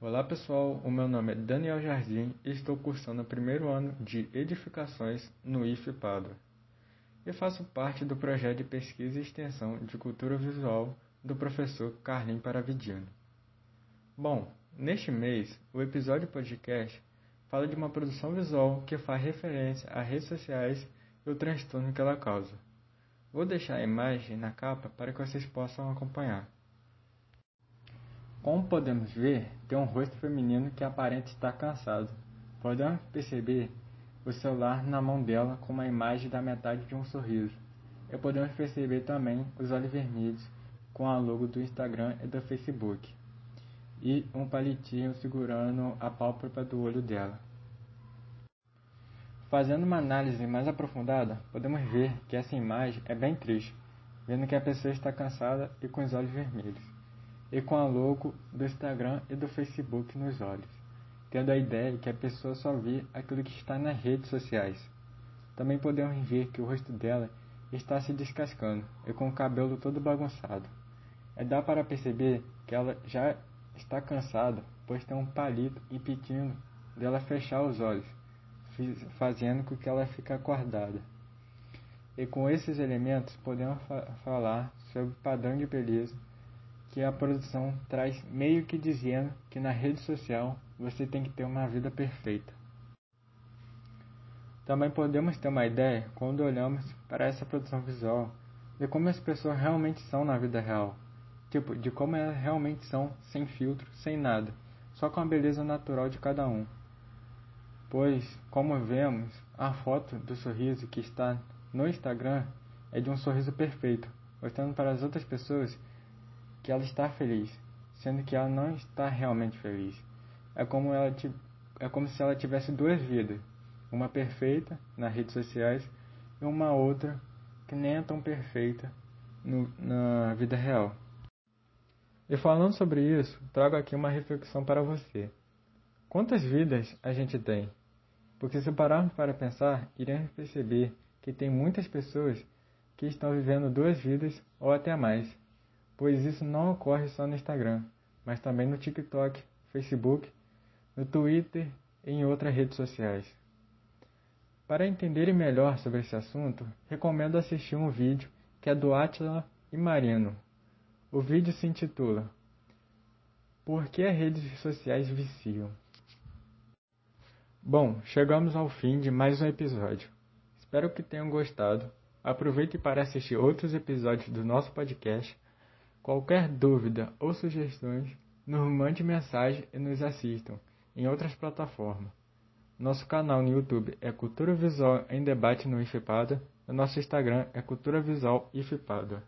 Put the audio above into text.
Olá pessoal, o meu nome é Daniel Jardim e estou cursando o primeiro ano de Edificações no IF Padua. E faço parte do projeto de pesquisa e extensão de cultura visual do professor Carlinhos Paravidiano. Bom, neste mês, o episódio podcast fala de uma produção visual que faz referência a redes sociais e o transtorno que ela causa. Vou deixar a imagem na capa para que vocês possam acompanhar. Como podemos ver, tem um rosto feminino que aparenta estar cansado. Podemos perceber o celular na mão dela com uma imagem da metade de um sorriso. E podemos perceber também os olhos vermelhos com a logo do Instagram e do Facebook. E um palitinho segurando a pálpebra do olho dela. Fazendo uma análise mais aprofundada, podemos ver que essa imagem é bem triste, vendo que a pessoa está cansada e com os olhos vermelhos e com a logo do Instagram e do Facebook nos olhos, tendo a ideia que a pessoa só vê aquilo que está nas redes sociais. Também podemos ver que o rosto dela está se descascando e com o cabelo todo bagunçado. É dá para perceber que ela já está cansada, pois tem um palito impedindo dela fechar os olhos, fazendo com que ela fique acordada. E com esses elementos podemos fa falar sobre padrão de beleza que a produção traz meio que dizendo que na rede social você tem que ter uma vida perfeita. Também podemos ter uma ideia quando olhamos para essa produção visual de como as pessoas realmente são na vida real, tipo, de como elas realmente são sem filtro, sem nada, só com a beleza natural de cada um. Pois, como vemos, a foto do sorriso que está no Instagram é de um sorriso perfeito, mostrando para as outras pessoas que ela está feliz, sendo que ela não está realmente feliz. É como, ela é como se ela tivesse duas vidas, uma perfeita nas redes sociais e uma outra que nem é tão perfeita no, na vida real. E falando sobre isso, trago aqui uma reflexão para você. Quantas vidas a gente tem? Porque se pararmos para pensar, iremos perceber que tem muitas pessoas que estão vivendo duas vidas ou até mais pois isso não ocorre só no Instagram, mas também no TikTok, Facebook, no Twitter e em outras redes sociais. Para entenderem melhor sobre esse assunto, recomendo assistir um vídeo que é do Atila e Marino. O vídeo se intitula Por que as redes sociais viciam? Bom, chegamos ao fim de mais um episódio. Espero que tenham gostado. Aproveite para assistir outros episódios do nosso podcast Qualquer dúvida ou sugestões, nos mande mensagem e nos assistam em outras plataformas. Nosso canal no YouTube é Cultura Visual em Debate no IFPADA e nosso Instagram é Cultura Visual IFPADA.